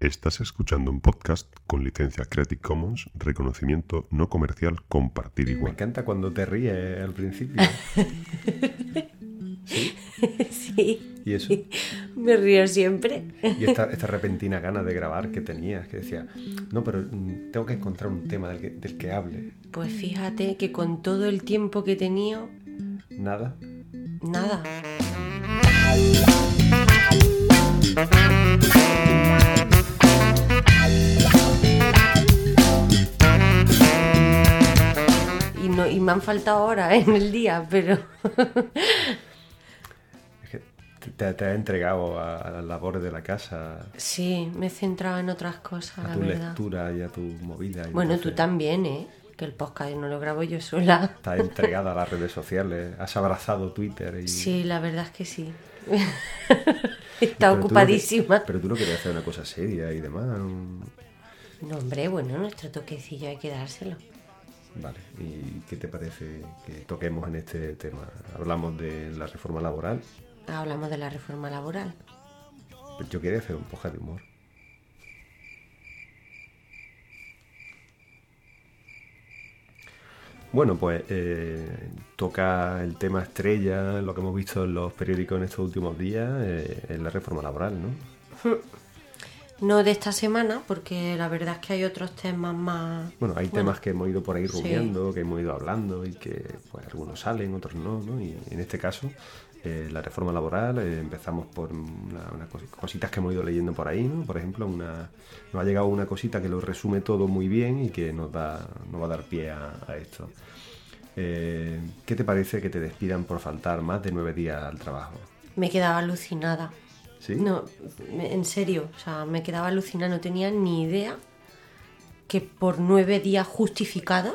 Estás escuchando un podcast con licencia Creative Commons, reconocimiento no comercial, compartir Me igual. encanta cuando te ríes al principio. ¿Sí? Sí, ¿Y eso? me río siempre. Y esta, esta repentina gana de grabar que tenías, que decía, no, pero mm, tengo que encontrar un tema del que, del que hable. Pues fíjate que con todo el tiempo que he tenido, Nada. nada. No, y me han faltado horas en el día, pero Es que te, te has entregado a, a las labores de la casa, sí, me he centrado en otras cosas, a la tu verdad. lectura y a tu movida. y Bueno, tú también, ¿eh? Que el podcast no lo grabo yo sola. Estás entregada a las redes sociales, has abrazado Twitter y... Sí, la verdad es que sí. Pero Está tú no que- ocupadísima. pero tú no querías hacer una cosa seria y demás. No, hombre, bueno, nuestro toquecillo hay que dárselo. Vale, ¿y qué te parece que toquemos en este tema? Hablamos de la reforma laboral, Hablamos de la reforma laboral. pero yo quería hacer un poco de humor. Bueno, pues eh, toca el tema estrella, lo que hemos visto en los periódicos en estos últimos días, eh, es la reforma laboral, ¿no? No de esta semana, porque la verdad es que hay otros temas más. Bueno, hay temas que hemos ido por ahí Sí. rumiando, que hemos ido hablando y que pues algunos salen, otros no, ¿no? Y en este caso, eh, la reforma laboral, eh, empezamos por una- unas cosi- cositas que hemos ido leyendo por ahí, ¿no? Por ejemplo, una, nos ha llegado una cosita que lo resume todo muy bien y que nos, da, nos va a dar pie a, a esto. Eh, ¿Qué te parece que te despidan por faltar más de nueve días al trabajo? Me quedaba alucinada. ¿Sí? No, en serio, o sea, me quedaba alucinada, no tenía ni idea que por nueve días justificados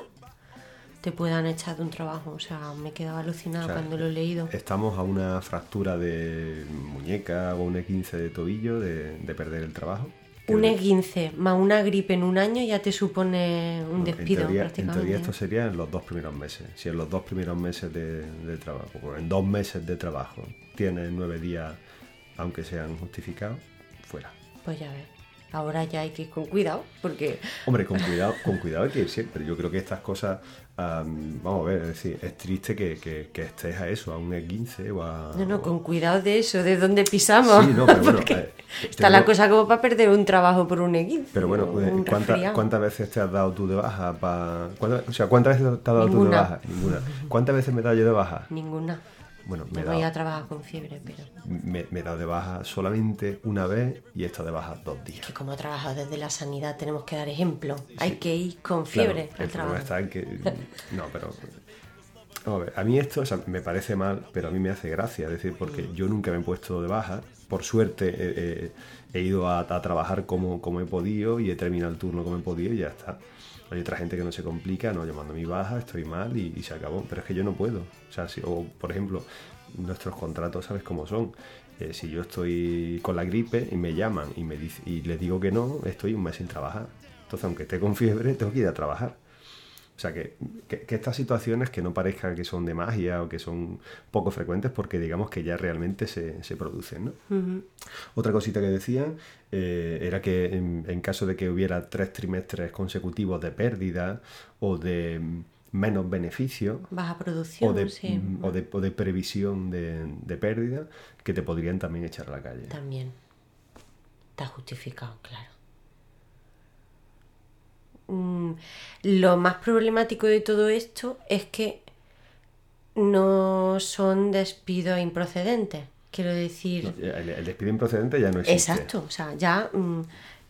te puedan echar de un trabajo. O sea, me quedaba alucinada O sea, cuando lo he leído. Estamos a una fractura de muñeca o un E15 de tobillo de, de perder el trabajo. Un Que- E15 más una gripe en un año ya te supone un No, despido en teoría, en prácticamente. teoría esto sería en los dos primeros meses. Si en los dos primeros meses de, de trabajo, en dos meses de trabajo, tienes nueve días, aunque sean justificados, fuera. Pues ya ves. Ahora ya hay que ir con cuidado, porque Hombre, con cuidado, con cuidado hay que ir siempre. Yo creo que estas cosas, am, vamos a ver, es decir, es triste que, que- que estés a eso, a un E15 o a... no, no, con cuidado de eso, de dónde pisamos. Sí, no, pero bueno, eh, está la cosa como para perder un trabajo por un E15. Pero bueno, eh, un ¿cuánta- resfriado. ¿cuántas veces te has dado tú de baja? Pa... ¿cuántas- o sea, ¿cuántas veces te has dado tú de baja? Ninguna. ¿Cuántas veces me he dado yo de baja? Ninguna. Bueno, me he voy dado- a trabajar con fiebre, pero me, me he dado de baja solamente una vez y he estado de baja dos días. que como trabajo desde la sanidad tenemos que dar ejemplo. Hay que ir con fiebre al trabajo. está en que. No, pero. A ver, a mí esto o sea, me parece mal, pero a mí me hace gracia. Es decir, porque Mm. yo nunca me he puesto de baja. Por suerte eh, eh, he ido a, a trabajar como, como he podido y he terminado el turno como he podido y ya está. Hay otra gente que no se complica, no, llamando mi baja, estoy mal y, se acabó. Pero es que yo no puedo. O sea, si, o por ejemplo, nuestros contratos, ¿sabes cómo son? Eh, si yo estoy con la gripe y me llaman y, me y les digo que no, estoy un mes sin trabajar. Entonces, aunque esté con fiebre, tengo que ir a trabajar. O sea, que, que- que estas situaciones que no parezca que son de magia o que son poco frecuentes porque digamos que ya realmente se, se producen, ¿no? Otra cosita que decían eh, era que en, en caso de que hubiera tres trimestres consecutivos de pérdida o de mm, menos beneficio Baja producción, o de, sí. mm, o de, o de previsión de, de pérdida, que te podrían también echar a la calle. También. Está justificado, claro. Mm, lo más problemático de todo esto es que no son despidos improcedentes. Quiero decir, El, el despido improcedente ya no existe. Exacto, o sea, ya, mm,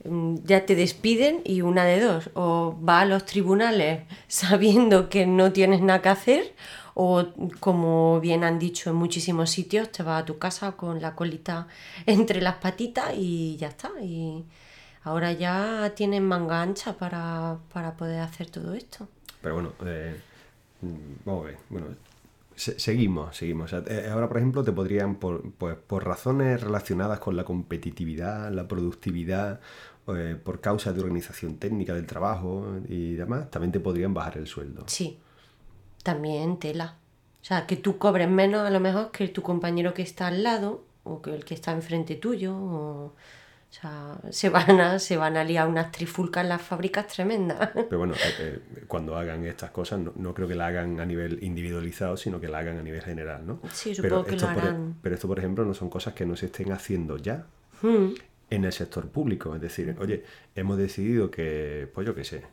mm, ya te despiden y una de dos, o va a los tribunales sabiendo que no tienes nada que hacer, o como bien han dicho en muchísimos sitios, te vas a tu casa con la colita entre las patitas y ya está. Y ahora ya tienen manga ancha para, para poder hacer todo esto. Pero bueno, eh, mm, vamos a ver. Bueno, se- seguimos, seguimos. Eh, ahora, por ejemplo, te podrían, por, pues, por razones relacionadas con la competitividad, la productividad, eh, por causa de organización técnica del trabajo y demás, también te podrían bajar el sueldo. Sí, también tela. O sea, que tú cobres menos a lo mejor que tu compañero que está al lado o que el que está enfrente tuyo. O... O sea, se van a, se van a liar unas trifulcas en las fábricas tremendas. Pero bueno, eh, eh, cuando hagan estas cosas, no, no creo que la hagan a nivel individualizado, sino que la hagan a nivel general, ¿no? Sí, pero supongo que esto, lo por, e- harán. pero esto, por ejemplo, no son cosas que no se estén haciendo ya Hmm. en el sector público. Es decir, oye, hemos decidido que, pues yo qué sé,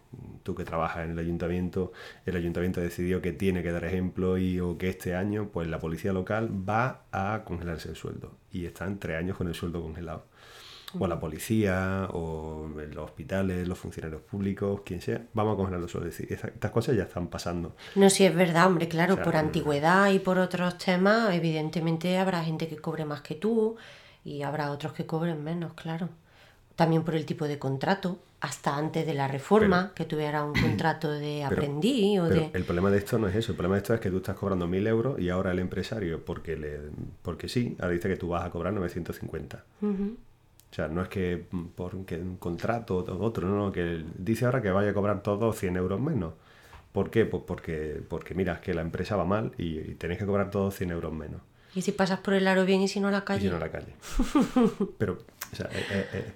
tú que trabajas en el ayuntamiento, el ayuntamiento ha decidido que tiene que dar ejemplo y o que este año, pues la policía local va a congelarse el sueldo. Y están tres años con el sueldo congelado. O la policía, o los hospitales, los funcionarios públicos, quien sea, vamos a congelar los sueldos. Es decir, esta- estas cosas ya están pasando. No, si es verdad, hombre, claro, O sea, por mm. antigüedad y por otros temas, evidentemente habrá gente que cobre más que tú y habrá otros que cobren menos, claro. También por el tipo de contrato, hasta antes de la reforma, que tuviera un contrato de Pero- aprendí o Pero de... el problema de esto no es eso, el problema de esto es que tú estás cobrando 1.000 euros y ahora el empresario, porque, le, porque sí, ahora dice que tú vas a cobrar 950. Ujú. O sea, no es que mm, porque un contrato o otro, no, no, que dice ahora que vaya a cobrar todos 100 euros menos. ¿Por qué? Pues porque, porque mira, es que la empresa va mal y, y tenéis que cobrar todos 100 euros menos. Y si pasas por el aro bien y si no a la Y calle. si no a la calle. Pero, o sea, es, es- es-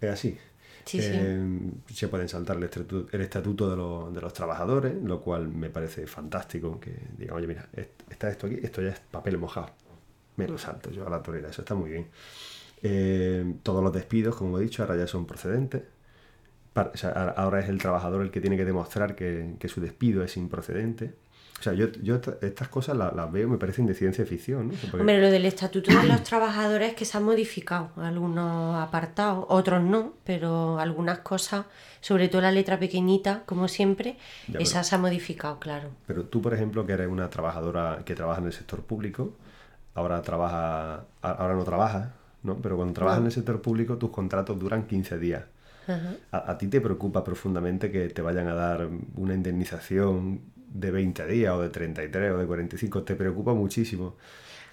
es así. Sí, sí. Eh, Se pueden saltar el estatuto, el estatuto de, los, de los trabajadores, lo cual me parece fantástico. Que digan, oye, mira, est- está esto aquí, esto ya es papel mojado. Me lo salto yo a la torera, eso está muy bien. Eh, todos los despidos, como he dicho, ahora ya son procedentes. Pa- o sea, ahora- es el trabajador el que tiene que demostrar que, que su despido es improcedente. O sea, yo, yo esta- estas cosas las, las veo, me parecen de ciencia ficción, ¿no? Porque- Hombre, lo del estatuto de los trabajadores es que se han modificado algunos apartados, otros no, pero algunas cosas, sobre todo la letra pequeñita, como siempre, Ya, esa se ha modificado, claro. Pero tú, por ejemplo, que eres una trabajadora que trabaja en el sector público, ahora trabaja, ahora no trabajas, ¿no? Pero cuando trabajas en el sector público, tus contratos duran 15 días. Ajá. ¿A, a ti te preocupa profundamente que te vayan a dar una indemnización de 20 días o de 33 o de 45? Te preocupa muchísimo.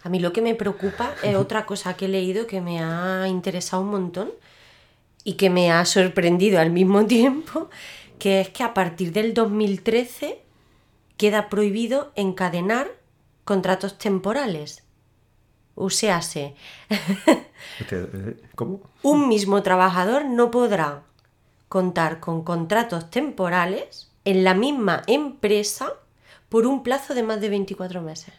A mí lo que me preocupa es otra cosa que he leído que me ha interesado un montón y que me ha sorprendido al mismo tiempo, que es que a partir del 2013 queda prohibido encadenar contratos temporales. O sea, se- Este, eh, ¿Cómo? un mismo trabajador no podrá contar con contratos temporales en la misma empresa por un plazo de más de 24 meses.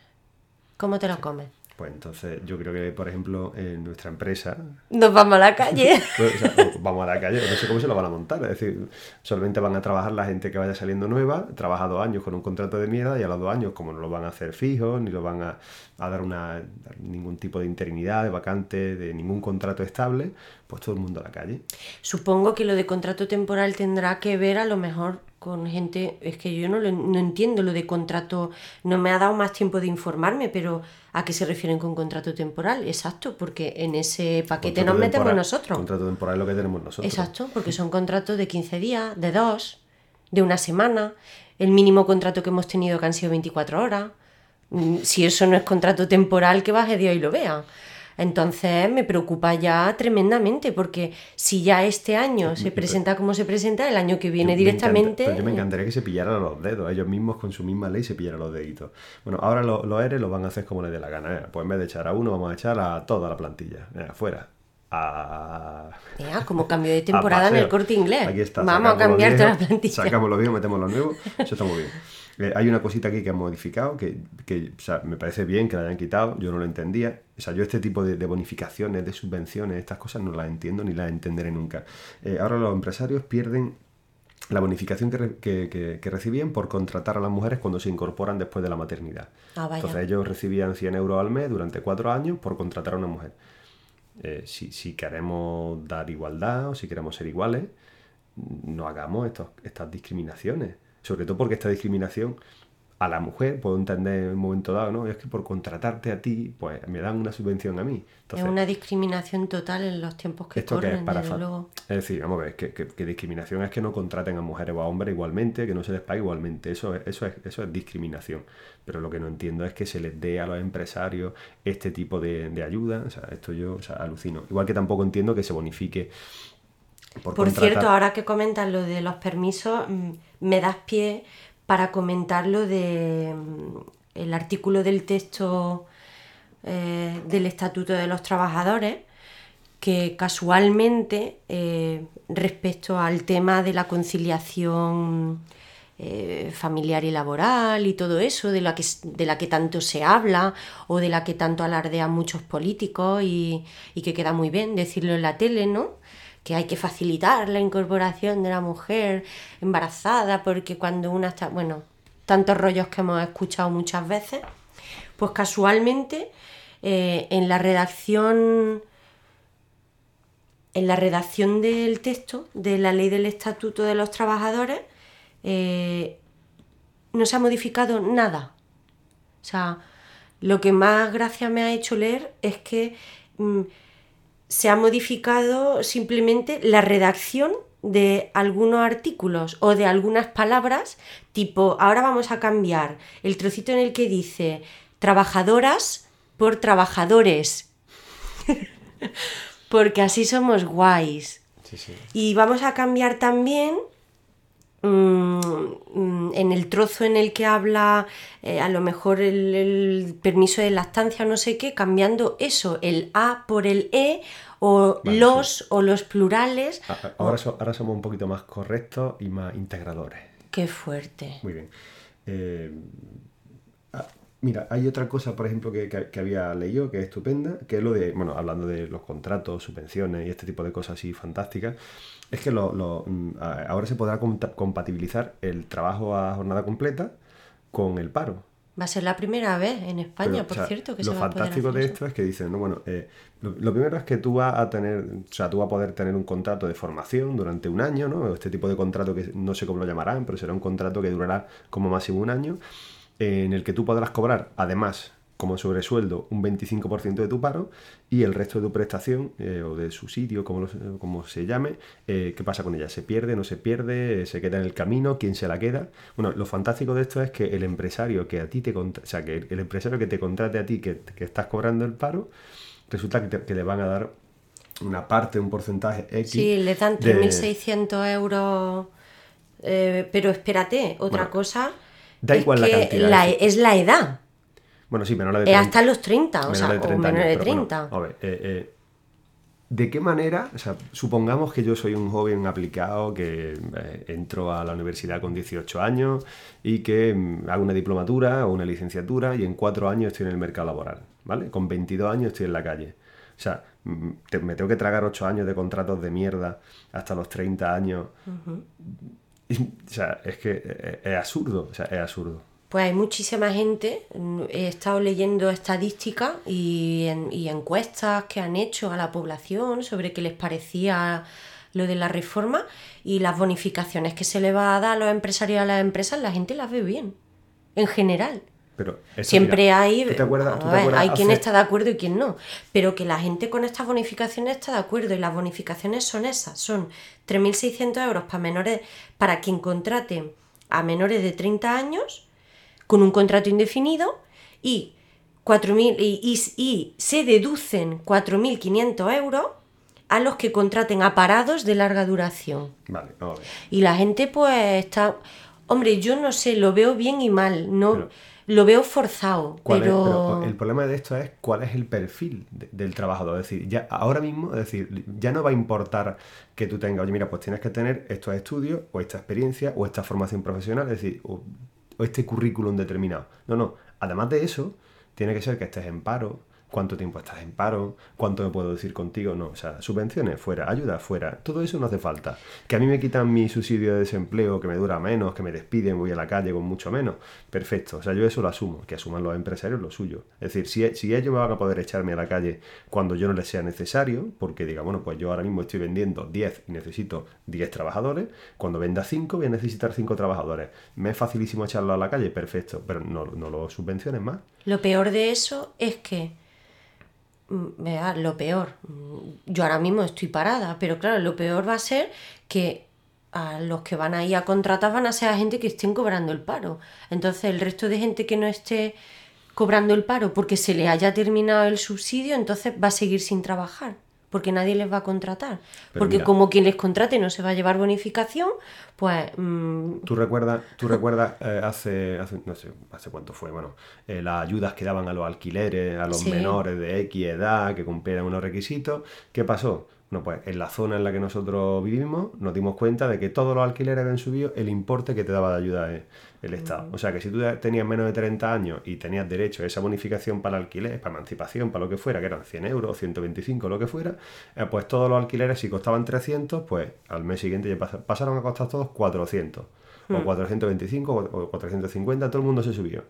¿Cómo te lo comes? Pues entonces yo creo que, por ejemplo, en nuestra empresa, Nos vamos a la calle. Pues, o sea, o vamos a la calle, no sé cómo se lo van a montar. Es decir, solamente van a trabajar la gente que vaya saliendo nueva, trabaja dos años con un contrato de mierda y a los dos años, como no lo van a hacer fijo, ni lo van a, a dar una, dar ningún tipo de interinidad, de vacante, de ningún contrato estable, pues todo el mundo a la calle. Supongo que lo de contrato temporal tendrá que ver a lo mejor con gente, es que yo no, lo, no entiendo lo de contrato, no me ha dado más tiempo de informarme, pero ¿a qué se refieren con contrato temporal? Exacto, porque en ese paquete Contrato nos metemos temporal- nosotros. Contrato temporal es lo que tenemos nosotros. Exacto, porque son contratos de 15 días, de dos, de una semana, el mínimo contrato que hemos tenido que han sido 24 horas. Mm, Si eso no es contrato temporal, que baje Dios y lo vea. Entonces me preocupa ya tremendamente, porque si ya este año se presenta como se presenta, el año que viene Yo me encanta- directamente... yo me encantaría que se pillaran los dedos, ellos mismos con su misma ley se pillaran los deditos. Bueno, ahora lo- los ERE lo van a hacer como les dé la gana. ¿eh? Pues en vez de echar a uno, vamos a echar a toda la plantilla. Venga, fuera. A... Vea, como cambio de temporada en el corte inglés. Aquí está. Vamos a cambiar toda la plantilla. Sacamos los viejos, metemos los nuevos. Eso está muy bien. Eh, hay una cosita aquí que han modificado que, que, o sea, me parece bien que la hayan quitado. Yo no lo entendía. O sea, yo este tipo de, de bonificaciones, de subvenciones, estas cosas no las entiendo ni las entenderé nunca. Eh, ahora los empresarios pierden la bonificación que, re- que- que- que recibían por contratar a las mujeres cuando se incorporan después de la maternidad. Ah. Entonces ellos recibían 100 euros al mes durante cuatro años por contratar a una mujer. Eh, si, si queremos dar igualdad o si queremos ser iguales, no hagamos estos, estas discriminaciones. Sobre todo porque esta discriminación a la mujer, puedo entender en un momento dado, ¿no? Es que por contratarte a ti, pues me dan una subvención a mí. Entonces, es una discriminación total en los tiempos que ¿Esto que es para desde luego. Es decir, vamos a ver, que, que- que discriminación es que no contraten a mujeres o a hombres igualmente, que no se les pague igualmente. Eso es, eso es, eso es discriminación. Pero lo que no entiendo es que se les dé a los empresarios este tipo de, de ayuda. O sea, esto yo o sea, alucino. Igual que tampoco entiendo que se bonifique. Por, cierto, ahora que comentas lo de los permisos, mm, me das pie para comentar lo de mm, el artículo del texto eh, del Estatuto de los Trabajadores que casualmente eh, respecto al tema de la conciliación eh, familiar y laboral y todo eso, de la, que, de la que tanto se habla o de la que tanto alardean muchos políticos y, y que queda muy bien decirlo en la tele, ¿no? Que hay que facilitar la incorporación de la mujer embarazada porque cuando una está, bueno, tantos rollos que hemos escuchado muchas veces, pues casualmente eh, en la redacción en la redacción del texto de la ley del estatuto de los trabajadores eh, no se ha modificado nada. O sea, lo que más gracia me ha hecho leer es que mm, se ha modificado simplemente la redacción de algunos artículos o de algunas palabras, tipo, ahora vamos a cambiar el trocito en el que dice trabajadoras por trabajadores. porque así somos guays. Y vamos a cambiar también en el trozo en el que habla eh, a lo mejor el, permiso de lactancia o no sé qué, cambiando eso, el A por el E o los o los plurales. Ahora, ahora somos un poquito más correctos y más integradores. Qué fuerte. Muy bien. Eh, Mira, hay otra cosa, por ejemplo, que, había leído que es estupenda, que es lo de, bueno, hablando de los contratos, subvenciones y este tipo de cosas así fantásticas, es que lo, mm, ahora se podrá compatibilizar el trabajo a jornada completa con el paro. Va a ser la primera vez en España, por cierto, que lo se va a poder fantástico de esto es que dicen, no, bueno, eh, lo, primero es que tú vas a tener, o sea, tú vas a poder tener un contrato de formación durante un año, ¿no? Este tipo de contrato que no sé cómo lo llamarán, pero será un contrato que durará como máximo un año en el que tú podrás cobrar, además, como sobresueldo, un 25% de tu paro y el resto de tu prestación eh, o de subsidio, como, como se llame, eh, ¿qué pasa con ella? ¿Se pierde, no se pierde? ¿Se queda en el camino? ¿Quién se la queda? Bueno, lo fantástico de esto es que el empresario que a ti te o sea, que el empresario que te contrate a ti, que, estás cobrando el paro, resulta que, le van a dar una parte, un porcentaje X. Sí, le dan 3.600 euros. Eh, pero espérate, otra cosa Da igual la cantidad. es la edad. Bueno, sí, menor de 30. hasta los 30, o sea, de 30 o menor de 30. a ver, eh, eh, ¿de qué manera, o sea, supongamos que yo soy un joven aplicado que eh, entro a la universidad con 18 años y que mm, hago una diplomatura o una licenciatura y en cuatro años estoy en el mercado laboral, ¿vale? Con 22 años estoy en la calle. O sea, mm, me tengo que tragar 8 años de contratos de mierda hasta los 30 años. O sea, es que eh, es absurdo, o sea, es absurdo. Pues hay muchísima gente, he estado leyendo estadísticas y, encuestas que han hecho a la población sobre qué les parecía lo de la reforma y las bonificaciones que se le va a dar a los empresarios y a las empresas, la gente las ve bien, en general. Pero Siempre hay, hay quien está de acuerdo y quien no, pero que la gente con estas bonificaciones está de acuerdo y las bonificaciones son esas, son 3.600 euros para menores, para quien contrate a menores de 30 años con un contrato indefinido y, 4.000, y, y se deducen 4.500 euros a los que contraten a parados de larga duración. Vale, Y la gente pues está... Hombre, yo no sé, lo veo bien y mal, no lo veo forzado. Pero... el problema de esto es cuál es el perfil del trabajador. Es decir, ya ahora mismo, es decir, ya no va a importar que tú tengas, oye, mira, pues tienes que tener estos estudios, o esta experiencia, o esta formación profesional, es decir, o este currículum determinado. No, no. Además de eso, tiene que ser que estés en paro, cuánto tiempo estás en paro, cuánto me puedo decir contigo, no, o sea, subvenciones fuera, ayuda fuera, todo eso no hace falta. Que a mí me quitan mi subsidio de desempleo, que me dura menos, que me despiden, voy a la calle con mucho menos, perfecto, o sea, yo eso lo asumo, que asuman los empresarios lo suyo. Es decir, si, si ellos me van a poder echarme a la calle cuando yo no les sea necesario, porque diga, bueno, pues yo ahora mismo estoy vendiendo 10 y necesito 10 trabajadores, cuando venda 5 voy a necesitar 5 trabajadores. Me es facilísimo echarlo a la calle, perfecto, pero no, no lo subvenciones más. Lo peor de eso es que Mm, lo peor, mm, yo ahora mismo estoy parada, pero claro, lo peor va a ser que a los que van a ir a contratar van a ser a gente que estén cobrando el paro. Entonces el resto de gente que no esté cobrando el paro porque se le haya terminado el subsidio, entonces va a seguir sin trabajar. Porque nadie les va a contratar. Pero porque mira. como quien les contrate no se va a llevar bonificación, pues mm, ¿Tú recuerdas, tú recuerdas eh, hace, hace, no sé, hace cuánto fue, bueno, eh, las ayudas que daban a los alquileres, a los Sí. menores de X edad, que cumplieran unos requisitos? ¿Qué pasó? No, pues en la zona en la que nosotros vivimos nos dimos cuenta de que todos los alquileres habían subido el importe que te daba de ayuda el Estado. O sea que si tú tenías menos de 30 años y tenías derecho a esa bonificación para alquiler, para emancipación, para lo que fuera, que eran 100 euros, 125, lo que fuera, eh, pues todos los alquileres si costaban 300, pues al mes siguiente ya pas- pasaron a costar todos 400. O 425 o o 450, todo el mundo se subió.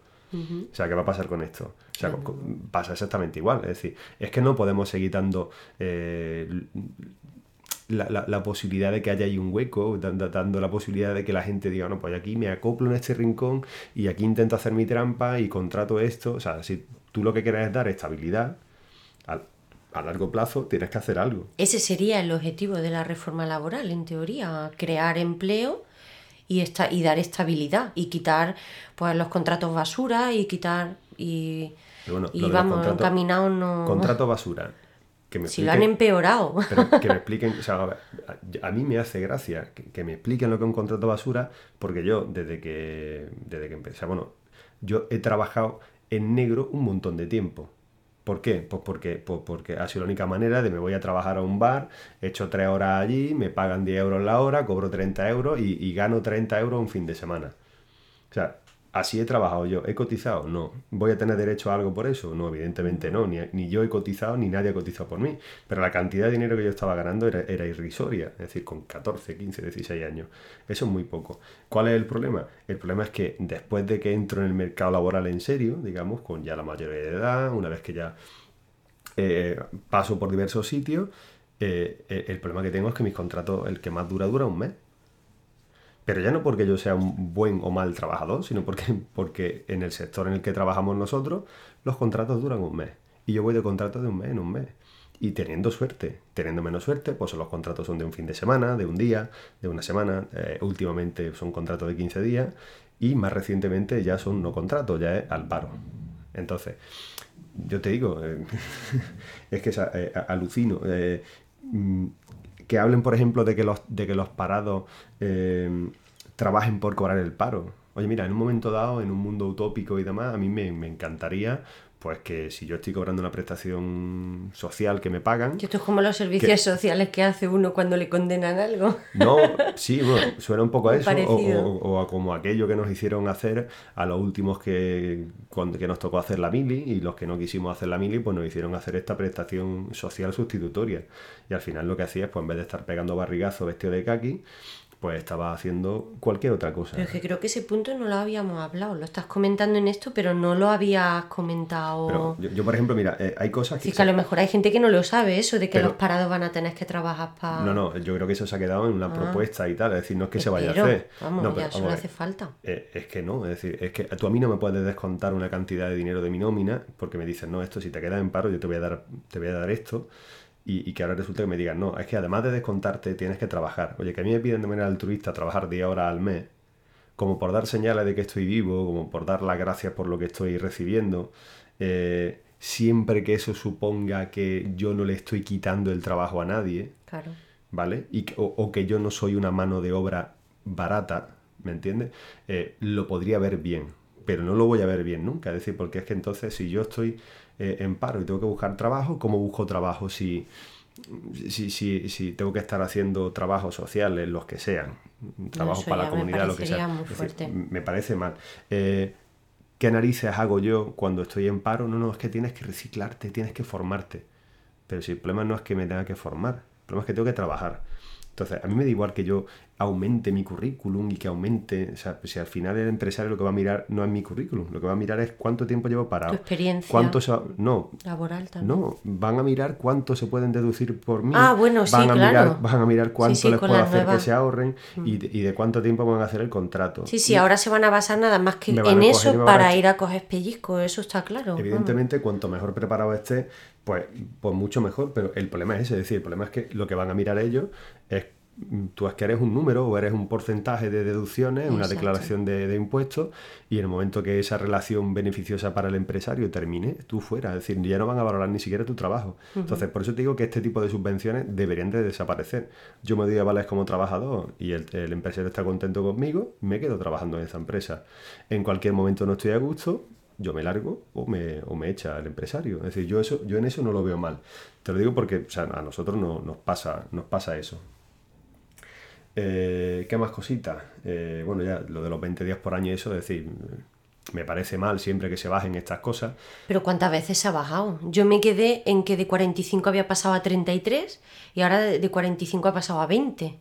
O sea, ¿qué va a pasar con esto? O sea, pasa exactamente igual. Es decir, es que no podemos seguir dando eh, la, la- la posibilidad de que haya ahí un hueco, dando, dando la posibilidad de que la gente diga, no, pues aquí me acoplo en este rincón y aquí intento hacer mi trampa y contrato esto. O sea, si tú lo que quieres es dar estabilidad, a largo plazo tienes que hacer algo. ese sería el objetivo de la reforma laboral, en teoría, crear empleo y, esta, y dar estabilidad y quitar pues los contratos basura y quitar y, bueno, y vamos, encaminados no... Contrato basura. Que me Si lo han empeorado. Pero que me expliquen, o sea, a, ver, a- a mí me hace gracia que, que me expliquen lo que es un contrato basura, porque yo desde que, desde que empecé, o sea, bueno, yo he trabajado en negro un montón de tiempo. ¿Por qué? Pues porque, pues porque ha sido la única manera de me voy a trabajar a un bar, he hecho tres horas allí, me pagan 10 euros la hora, cobro 30 euros y, y gano 30 euros un fin de semana. O sea, así he trabajado yo. ¿He cotizado? No. ¿Voy a tener derecho a algo por eso? No, evidentemente no. Ni, yo he cotizado, ni nadie ha cotizado por mí. Pero la cantidad de dinero que yo estaba ganando era, era irrisoria. Es decir, con 14, 15, 16 años. Eso es muy poco. ¿Cuál es el problema? El problema es que después de que entro en el mercado laboral en serio, digamos, con ya la mayoría de edad, una vez que ya eh, paso por diversos sitios, eh, eh, el problema que tengo es que mis contratos, el que más dura, dura un mes. Pero ya no porque yo sea un buen o mal trabajador, sino porque, porque en el sector en el que trabajamos nosotros, los contratos duran un mes. Y yo voy de contrato de un mes en un mes. Y teniendo suerte, teniendo menos suerte, pues los contratos son de un fin de semana, de un día, de una semana. eh, últimamente son contratos de 15 días y más recientemente ya son no contratos, ya es al paro. Entonces, yo te digo, eh, es que esa- eh, alucino. Que hablen, por ejemplo, de que los, de que los parados eh, trabajen por cobrar el paro. Oye, mira, en un momento dado, en un mundo utópico y demás, a mí me, me encantaría pues que si yo estoy cobrando una prestación social que me pagan, Que esto es como los servicios sociales que hace uno cuando le condenan algo. no, sí, bueno, suena un poco a eso, o, parecido. o- o a como aquello que nos hicieron hacer a los últimos que, cuando, que nos tocó hacer la mili y los que no quisimos hacer la mili, pues nos hicieron hacer esta prestación social sustitutoria. Y al final lo que hacías, pues en vez de estar pegando barrigazo vestido de kaki, pues estaba haciendo cualquier otra cosa. Pero es que creo que ese punto no lo habíamos hablado. Lo estás comentando en esto, pero no lo habías comentado. Pero yo, yo, por ejemplo, mira, eh, hay cosas Sí, que... que a lo mejor hay gente que no lo sabe, eso de que Pero- los parados van a tener que trabajar para. No, no, yo creo que eso se ha quedado en una propuesta y tal, es decir, no es que se vaya a hacer. Vamos, No, ya pero eso vamos no hace falta. Eh, es que no, es decir, es que tú a mí no me puedes descontar una cantidad de dinero de mi nómina porque me dices, no, esto si te quedas en paro yo te voy a dar, te voy a dar esto y, y que ahora resulta que me digan, no, es que además de descontarte tienes que trabajar. Oye, que a mí me piden de manera altruista trabajar 10 horas al mes, como por dar señales de que estoy vivo, como por dar las gracias por lo que estoy recibiendo, eh, siempre que eso suponga que yo no le estoy quitando el trabajo a nadie, Claro. ¿vale? Y, o que yo no soy una mano de obra barata, ¿me entiendes? Eh, lo podría ver bien, pero no lo voy a ver bien nunca. Es decir, porque es que entonces si yo estoy eh, en paro y tengo que buscar trabajo, ¿cómo busco trabajo si, si, si, si tengo que estar haciendo trabajos sociales, los que sean? Trabajos para la comunidad, lo que sea. muy decir, me parece mal. Eh, ¿Qué narices hago yo cuando estoy en paro? No, no, es que tienes que reciclarte, tienes que formarte. Pero si el problema no es que me tenga que formar, el problema es que tengo que trabajar. Entonces, a mí me da igual que yo aumente mi currículum y que aumente, o sea, si al final el empresario lo que va a mirar no es mi currículum, lo que va a mirar es cuánto tiempo llevo parado. Tu experiencia. Cuánto se va- no, Laboral también. no, van a mirar cuánto se pueden deducir por mí. Ah, bueno, sí, van a claro. Mirar, van a mirar cuánto Sí, sí, les puedo hacer que se ahorren y, de, y de cuánto tiempo van a hacer el contrato. Sí, sí, ahora se van a basar nada más que en eso a para ir a coger pellizco, eso está claro. Evidentemente, cuanto mejor preparado esté, pues, pues mucho mejor, pero el problema es ese, es decir, el problema es que lo que van a mirar ellos es mm, tú es que eres un número o eres un porcentaje de deducciones, una declaración de, de impuestos, y en el momento que esa relación beneficiosa para el empresario termine, tú fuera. Es decir, ya no van a valorar ni siquiera tu trabajo. Entonces, por eso te digo que este tipo de subvenciones deberían de desaparecer. Yo me doy a vales como trabajador y el, el empresario está contento conmigo, me quedo trabajando en esa empresa. En cualquier momento no estoy a gusto, yo me largo o me, o me echa el empresario. Es decir, yo, eso, yo en eso no lo veo mal. Te lo digo porque o sea, a nosotros no, nos, pasa, nos pasa eso. Eh, ¿Qué más cositas? Eh, bueno, ya lo de los 20 días por año y eso, es decir, me parece mal siempre que se bajen estas cosas. Pero ¿cuántas veces se ha bajado? Yo me quedé en que de 45 había pasado a 33 y ahora de de 45 ha pasado a 20.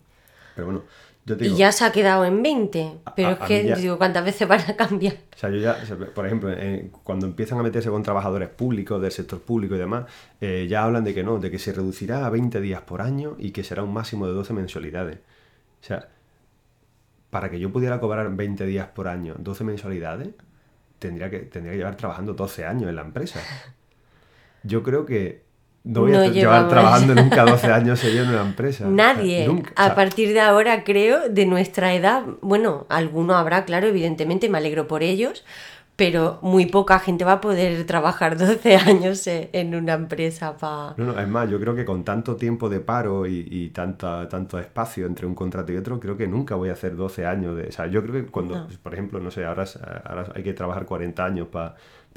Pero bueno, yo te digo, Y ya se ha quedado en 20. Pero a- es a que, ya- digo, ¿cuántas veces van a cambiar? O sea, yo ya, por ejemplo, eh, cuando empiezan a meterse con trabajadores públicos, del sector público y demás, eh, ya hablan de que no, de que se reducirá a 20 días por año y que será un máximo de 12 mensualidades. O sea, para que yo pudiera cobrar 20 días por año, 12 mensualidades, tendría que, tendría que llevar trabajando 12 años en la empresa. Yo creo que no voy No a llevar trabajando nunca 12 años seguidos en una empresa. O sea, Nadie. nunca. O a partir de ahora, creo, de nuestra edad, bueno, alguno habrá, claro, evidentemente, me alegro por ellos, pero muy poca gente va a poder trabajar 12 años eh, en una empresa para... No, no, es más, yo creo que con tanto tiempo de paro y, y tanta, tanto espacio entre un contrato y otro, creo que nunca voy a hacer 12 años de... O sea, yo creo que cuando, No. pues, por ejemplo, no sé, ahora, ahora hay que trabajar 40 años para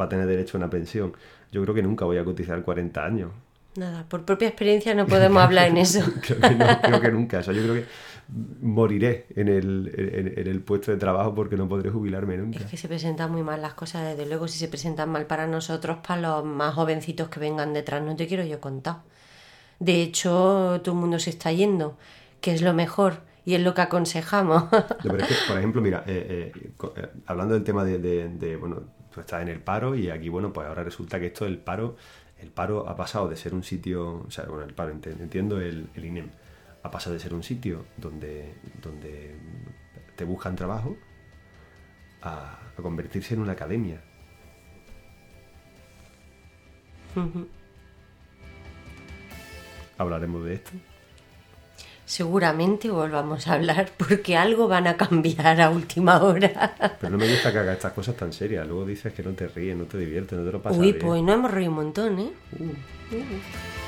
tener derecho a una pensión. Yo creo que nunca voy a cotizar 40 años. Nada, por propia experiencia no podemos hablar en eso. Creo que, no, creo que nunca. O sea, yo creo que moriré en el, en, en el puesto de trabajo porque no podré jubilarme nunca. Es que se presentan muy mal las cosas, desde luego, si se presentan mal para nosotros, para los más jovencitos que vengan detrás, no te quiero yo contar. De hecho, todo el mundo se está yendo, que es lo mejor y es lo que aconsejamos. No, pero es que, por ejemplo, mira, eh, eh, eh, hablando del tema de, de- de, bueno, tú estás en el paro y aquí, bueno, pues ahora resulta que esto del paro, el paro ha pasado de ser un sitio, o sea, bueno, el paro, ent- entiendo el, el INEM, ha pasado de ser un sitio donde, donde te buscan trabajo a, a convertirse en una academia. Hablaremos de esto. Seguramente volvamos a hablar porque algo van a cambiar a última hora. Pero no me gusta que hagas estas cosas tan serias. Luego dices que no te ríes, no te diviertes, no te lo pasas Uy, bien. pues no hemos reído un montón, ¿eh? Uh.